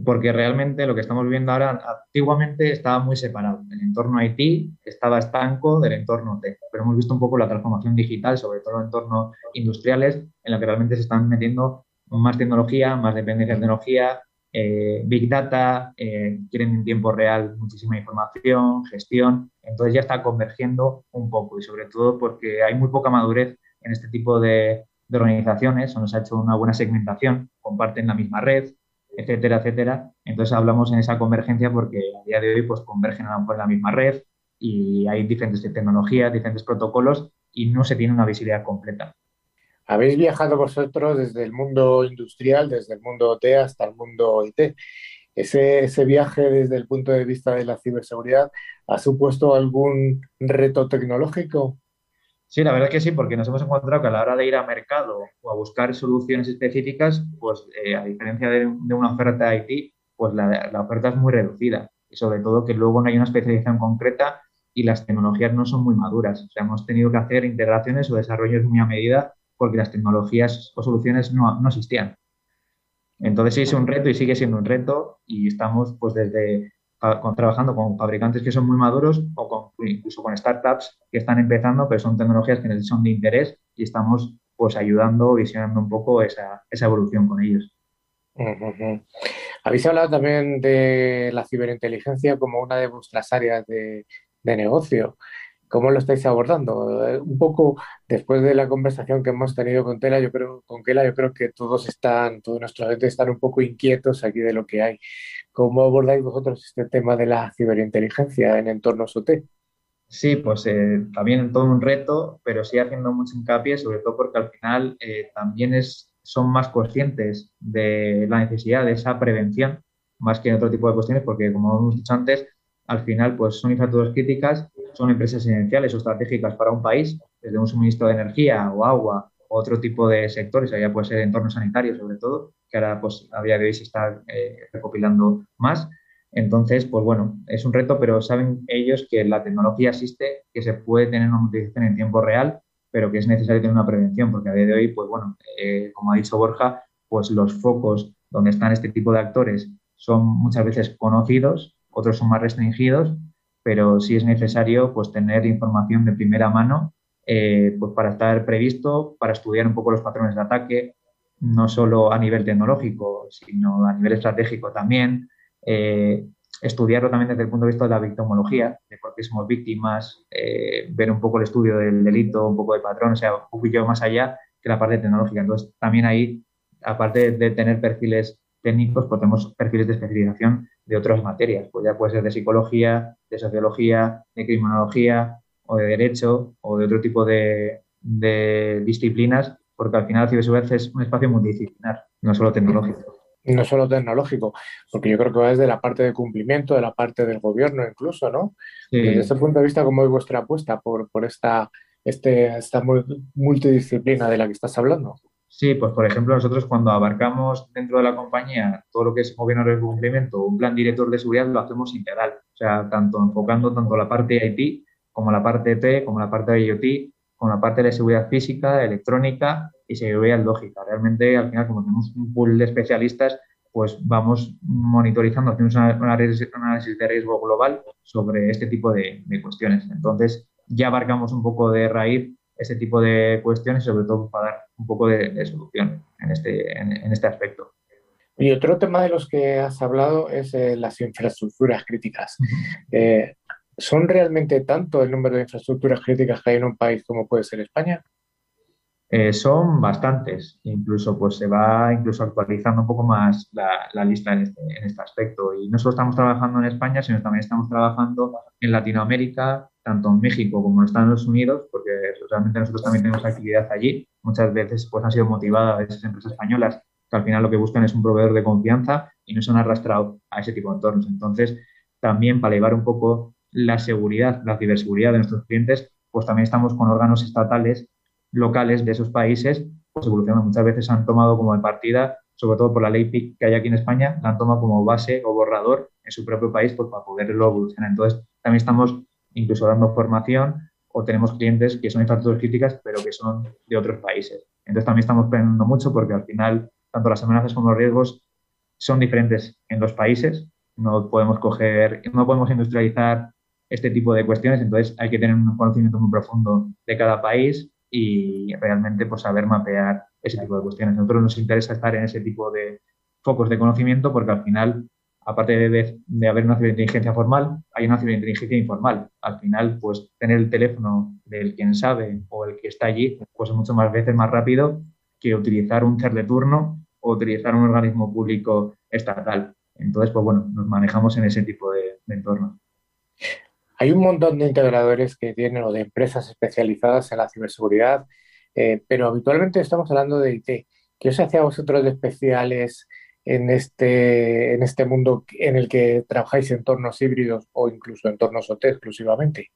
Porque realmente lo que estamos viendo ahora, antiguamente estaba muy separado. El entorno IT estaba estanco del entorno OT, pero hemos visto un poco la transformación digital, sobre todo en entornos industriales, en la que realmente se están metiendo más tecnología, más dependencia de tecnología, eh, Big Data, eh, quieren en tiempo real muchísima información, gestión, entonces ya está convergiendo un poco y sobre todo porque hay muy poca madurez en este tipo de, organizaciones, o nos ha hecho una buena segmentación, comparten la misma red, etcétera, etcétera. Entonces hablamos en esa convergencia porque a día de hoy pues convergen a la misma red y hay diferentes tecnologías, diferentes protocolos y no se tiene una visibilidad completa. Habéis viajado vosotros desde el mundo industrial, desde el mundo OT hasta el mundo IT. Ese, viaje desde el punto de vista de la ciberseguridad ha supuesto algún reto tecnológico? Sí, la verdad que sí, porque nos hemos encontrado que a la hora de ir a mercado o a buscar soluciones específicas, pues eh, a diferencia de, una oferta IT, pues la, la, oferta es muy reducida y sobre todo que luego no hay una especialización concreta y las tecnologías no son muy maduras. O sea, hemos tenido que hacer integraciones o desarrollos muy a medida porque las tecnologías o soluciones no, no existían. Entonces es un reto y sigue siendo un reto y estamos pues desde trabajando con fabricantes que son muy maduros o incluso con startups que están empezando, pero son tecnologías que son de interés y estamos pues ayudando, visionando un poco esa, esa evolución con ellos. Habéis hablado también de la ciberinteligencia como una de vuestras áreas de, de negocio. ¿Cómo lo estáis abordando? Eh, un poco después de la conversación que hemos tenido con Tela, yo creo, con Kela, yo creo que todos están, todos nuestros gente están un poco inquietos aquí de lo que hay. ¿Cómo abordáis vosotros este tema de la ciberinteligencia en entornos OT? Sí, pues eh, también todo un reto, pero sí haciendo mucho hincapié, sobre todo porque al final eh, también es, son más conscientes de la necesidad de esa prevención, más que en otro tipo de cuestiones, porque como hemos dicho antes, al final pues son infraestructuras críticas, son empresas esenciales o estratégicas para un país, desde un suministro de energía o agua o otro tipo de sectores, ya puede ser entorno sanitario sobre todo, que ahora pues a día de hoy se está eh, recopilando más. Entonces, pues bueno, es un reto, pero saben ellos que la tecnología existe, que se puede tener una utilización en tiempo real, pero que es necesario tener una prevención, porque a día de hoy, pues bueno, eh, como ha dicho Borja, pues los focos donde están este tipo de actores son muchas veces conocidos otros son más restringidos, pero sí es necesario pues, tener información de primera mano eh, pues, para estar previsto, para estudiar un poco los patrones de ataque, no solo a nivel tecnológico, sino a nivel estratégico también, eh, estudiarlo también desde el punto de vista de la victimología, de por qué somos víctimas, eh, ver un poco el estudio del delito, un poco de patrón, o sea, un poquillo más allá que la parte tecnológica. Entonces, también ahí, aparte de tener perfiles técnicos, pues tenemos perfiles de especialización de otras materias, pues ya puede ser de psicología, de sociología, de criminología o de derecho o de otro tipo de, disciplinas, porque al final ciberseguridad es un espacio multidisciplinar, no solo tecnológico. No solo tecnológico, porque yo creo que va desde la parte de cumplimiento, de la parte del gobierno incluso, ¿no? Desde ese punto de vista, ¿cómo es vuestra apuesta por, por esta, este, esta multidisciplina de la que estás hablando? Sí, pues por ejemplo, nosotros cuando abarcamos dentro de la compañía todo lo que es gobierno de cumplimiento, un plan director de seguridad, lo hacemos integral. O sea, tanto enfocando tanto la parte IT como la parte T, como la parte de IoT, como la parte de seguridad física, electrónica y seguridad lógica. Realmente, al final, como tenemos un pool de especialistas, pues vamos monitorizando, hacemos un análisis de riesgo global sobre este tipo de, de cuestiones. Entonces, ya abarcamos un poco de raíz ese tipo de cuestiones y sobre todo para dar un poco de, solución en este, en, este aspecto. Y otro tema de los que has hablado es eh, las infraestructuras críticas. Eh, ¿Son realmente tanto el número de infraestructuras críticas que hay en un país como puede ser España? Eh, son bastantes, incluso pues se va incluso actualizando un poco más la, lista en este, en este, aspecto. Y no solo estamos trabajando en España, sino también estamos trabajando en Latinoamérica, tanto en México como en Estados Unidos, porque realmente nosotros también tenemos actividad allí. Muchas veces pues han sido motivadas esas empresas españolas que al final lo que buscan es un proveedor de confianza y no se han arrastrado a ese tipo de entornos. Entonces, también para elevar un poco la seguridad, la ciberseguridad de nuestros clientes, pues también estamos con órganos estatales locales de esos países, pues evolucionan. Muchas veces han tomado como de partida, sobre todo por la ley PIC que hay aquí en España, la han tomado como base o borrador en su propio país pues, para poderlo evolucionar. Entonces, también estamos incluso dando formación o tenemos clientes que son infraestructuras críticas, pero que son de otros países. Entonces, también estamos aprendiendo mucho porque al final, tanto las amenazas como los riesgos son diferentes en los países. No podemos coger, no podemos industrializar este tipo de cuestiones, entonces hay que tener un conocimiento muy profundo de cada país y realmente pues, saber mapear ese tipo de cuestiones. A nosotros nos interesa estar en ese tipo de focos de conocimiento porque al final, aparte de, haber una ciberinteligencia formal, hay una ciberinteligencia informal. Al final, pues tener el teléfono del quien sabe o el que está allí, pues es mucho más veces más rápido que utilizar un CER de turno o utilizar un organismo público estatal. Entonces, pues bueno, nos manejamos en ese tipo de, entornos. Hay un montón de integradores que tienen o de empresas especializadas en la ciberseguridad, eh, pero habitualmente estamos hablando de IT. ¿Qué os hace a vosotros de especiales en este, en este mundo en el que trabajáis en entornos híbridos o incluso entornos OT exclusivamente?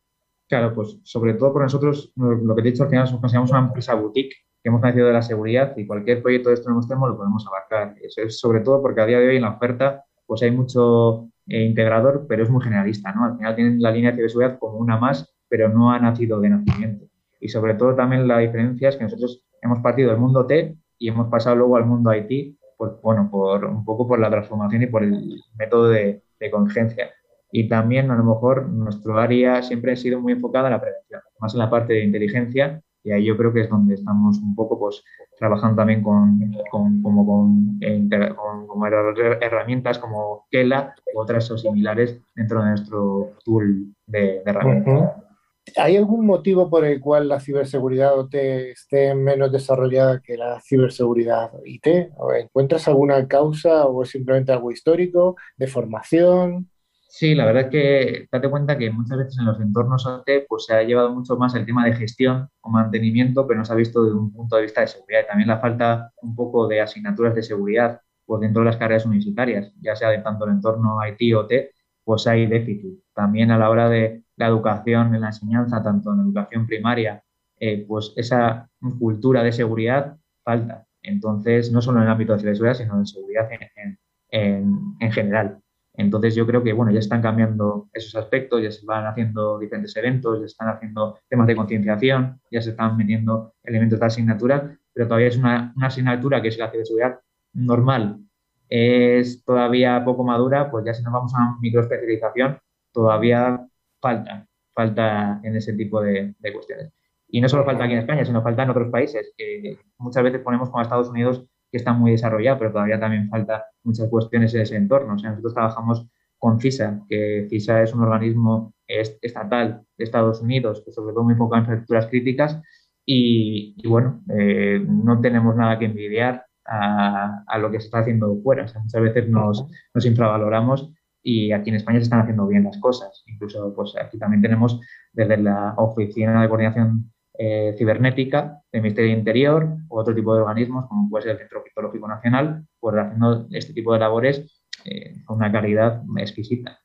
Claro, pues sobre todo por nosotros, lo que te he dicho al final, consideramos una empresa boutique que hemos nacido de la seguridad y cualquier proyecto de esto que tenemos lo podemos abarcar. Eso es sobre todo porque a día de hoy en la oferta pues hay mucho eh, integrador, pero es muy generalista, ¿no? Al final tienen la línea de ciberseguridad como una más, pero no ha nacido de nacimiento. Y sobre todo también la diferencia es que nosotros hemos partido del mundo T y hemos pasado luego al mundo IT, por, bueno, por un poco por la transformación y por el método de, de. Y también, a lo mejor, nuestro área siempre ha sido muy enfocada en la prevención, más en la parte de inteligencia y ahí yo creo que es donde estamos un poco pues trabajando también con, con como con, herramientas como Kela u otras o similares dentro de nuestro tool de, herramientas. ¿Hay algún motivo por el cual la ciberseguridad OT esté menos desarrollada que la ciberseguridad IT? ¿Encuentras alguna causa o simplemente algo histórico de formación? Sí, la verdad es que date cuenta que muchas veces en los entornos OT pues, se ha llevado mucho más el tema de gestión o mantenimiento, pero no se ha visto desde un punto de vista de seguridad. También la falta un poco de asignaturas de seguridad pues, dentro de las carreras universitarias, ya sea de tanto el entorno IT o OT, pues hay déficit. También a la hora de la educación en la enseñanza, tanto en educación primaria, eh, pues esa cultura de seguridad falta. Entonces, no solo en el ámbito de ciberseguridad, sino en seguridad en general. Entonces yo creo que bueno, ya están cambiando esos aspectos, ya se van haciendo diferentes eventos, ya están haciendo temas de concienciación, ya se están metiendo elementos de asignatura, pero todavía es una, asignatura que es la ciberseguridad normal, es todavía poco madura, pues ya si nos vamos a microespecialización, todavía falta, falta en ese tipo de, cuestiones. Y no solo falta aquí en España, sino falta en otros países, que muchas veces ponemos como Estados Unidos que está muy desarrollado, pero todavía también falta muchas cuestiones en ese entorno. O sea, nosotros trabajamos con CISA, que CISA es un organismo estatal de Estados Unidos, que sobre todo me enfoca en infraestructuras críticas, y, bueno, eh, no tenemos nada que envidiar a, lo que se está haciendo fuera. muchas veces nos, nos, infravaloramos y aquí en España se están haciendo bien las cosas. Incluso pues aquí también tenemos desde la Oficina de Coordinación eh, Cibernética del Ministerio de Interior u otro tipo de organismos, como puede ser el Centro Criptológico Nacional, pues haciendo este tipo de labores eh, con una calidad exquisita.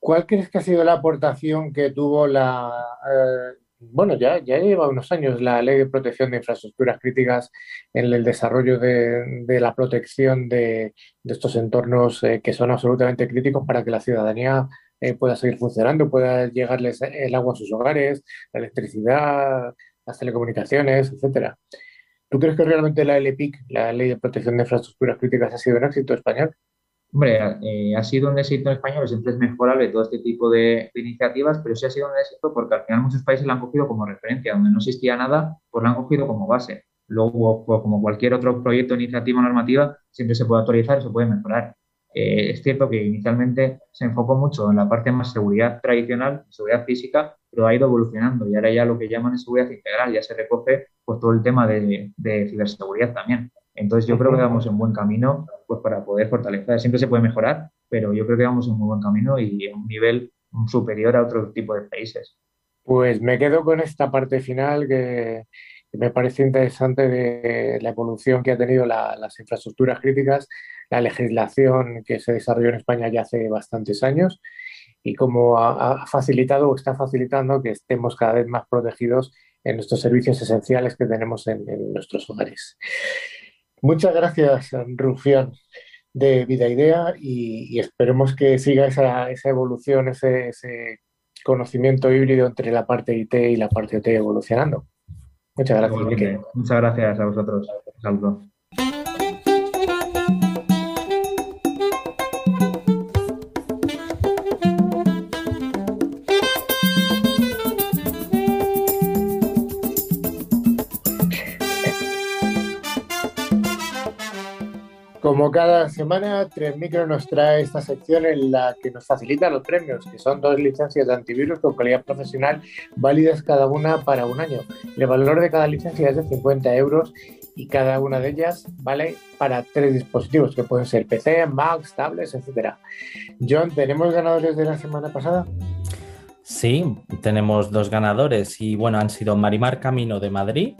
¿Cuál crees que ha sido la aportación que tuvo la, eh, bueno, ya, ya lleva unos años la ley de protección de infraestructuras críticas en el desarrollo de, la protección de, estos entornos eh, que son absolutamente críticos para que la ciudadanía pueda seguir funcionando, pueda llegarles el agua a sus hogares, la electricidad, las telecomunicaciones, etcétera. ¿Tú crees que realmente la LPIC, la Ley de Protección de Infraestructuras Críticas, ha sido un éxito español? Hombre, eh, ha sido un éxito en español, siempre es mejorable todo este tipo de, iniciativas, pero sí ha sido un éxito porque al final muchos países la han cogido como referencia, donde no existía nada, pues la han cogido como base. Luego, pues, como cualquier otro proyecto, iniciativa normativa, siempre se puede actualizar y se puede mejorar. Eh, es cierto que inicialmente se enfocó mucho en la parte más seguridad tradicional, seguridad física, pero ha ido evolucionando y ahora ya lo que llaman es seguridad integral, ya se recoge pues, todo el tema de, de ciberseguridad también. Entonces yo creo que vamos en buen camino pues, para poder fortalecer. Siempre se puede mejorar, pero yo creo que vamos en muy buen camino y en un nivel superior a otro tipo de países. Pues me quedo con esta parte final que, me parece interesante de la evolución que ha tenido las infraestructuras críticas, la legislación que se desarrolló en España ya hace bastantes años y cómo ha, facilitado o está facilitando que estemos cada vez más protegidos en nuestros servicios esenciales que tenemos en nuestros hogares. Muchas gracias, Rufián, de Vida Idea y, esperemos que siga esa, evolución, ese, conocimiento híbrido entre la parte IT y la parte OT evolucionando. Muchas gracias, Muchas gracias a vosotros. Saludos. Como cada semana, Tres Micro nos trae esta sección en la que nos facilita los premios, que son dos licencias de antivirus con calidad profesional válidas cada una para un año. El valor de cada licencia es de 50 euros y cada una de ellas vale para tres dispositivos, que pueden ser PC, Macs, tablets, etc. John, ¿tenemos ganadores de la semana pasada? Sí, tenemos dos ganadores y bueno, han sido Marimar Camino de Madrid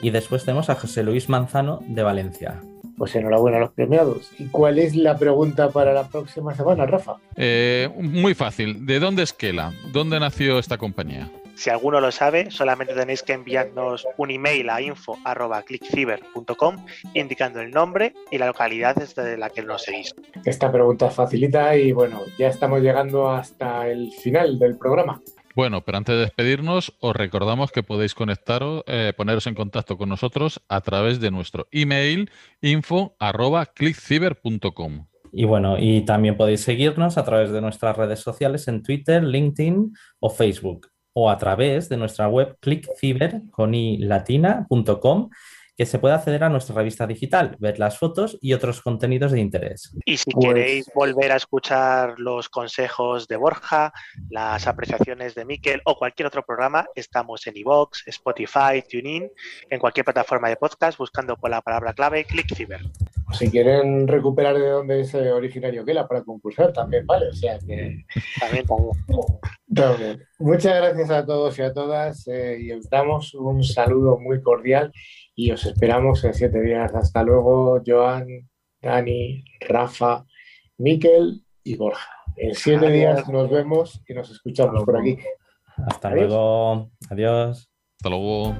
y después tenemos a José Luis Manzano de Valencia. Pues enhorabuena a los premiados. ¿Y cuál es la pregunta para la próxima semana, Rafa? Eh, muy fácil. ¿De dónde es Kela? ¿Dónde nació esta compañía? Si alguno lo sabe, solamente tenéis que enviarnos un email a info.clickciber.com indicando el nombre y la localidad desde la que nos seguís. Esta pregunta es facilita y bueno, ya estamos llegando hasta el final del programa. Bueno, pero antes de despedirnos, os recordamos que podéis conectaros, eh, poneros en contacto con nosotros a través de nuestro email info.clickciber.com. Y bueno, y también podéis seguirnos a través de nuestras redes sociales en Twitter, LinkedIn o Facebook o a través de nuestra web clickciber.com que se puede acceder a nuestra revista digital, ver las fotos y otros contenidos de interés. Y si pues queréis volver a escuchar los consejos de Borja, las apreciaciones de Miquel o cualquier otro programa, estamos en iVoox, Spotify, TuneIn, en cualquier plataforma de podcast, buscando por la palabra clave ClickCiber. Si quieren recuperar de dónde es originario Kela para concursar, también vale. O sea que. también, también. Muchas gracias a todos y a todas eh, y os damos un saludo muy cordial y os esperamos en siete días. Hasta luego, Joan, Dani, Rafa, Miquel y Borja. En siete días nos vemos y nos escuchamos por aquí. Hasta luego. Adiós. Hasta luego.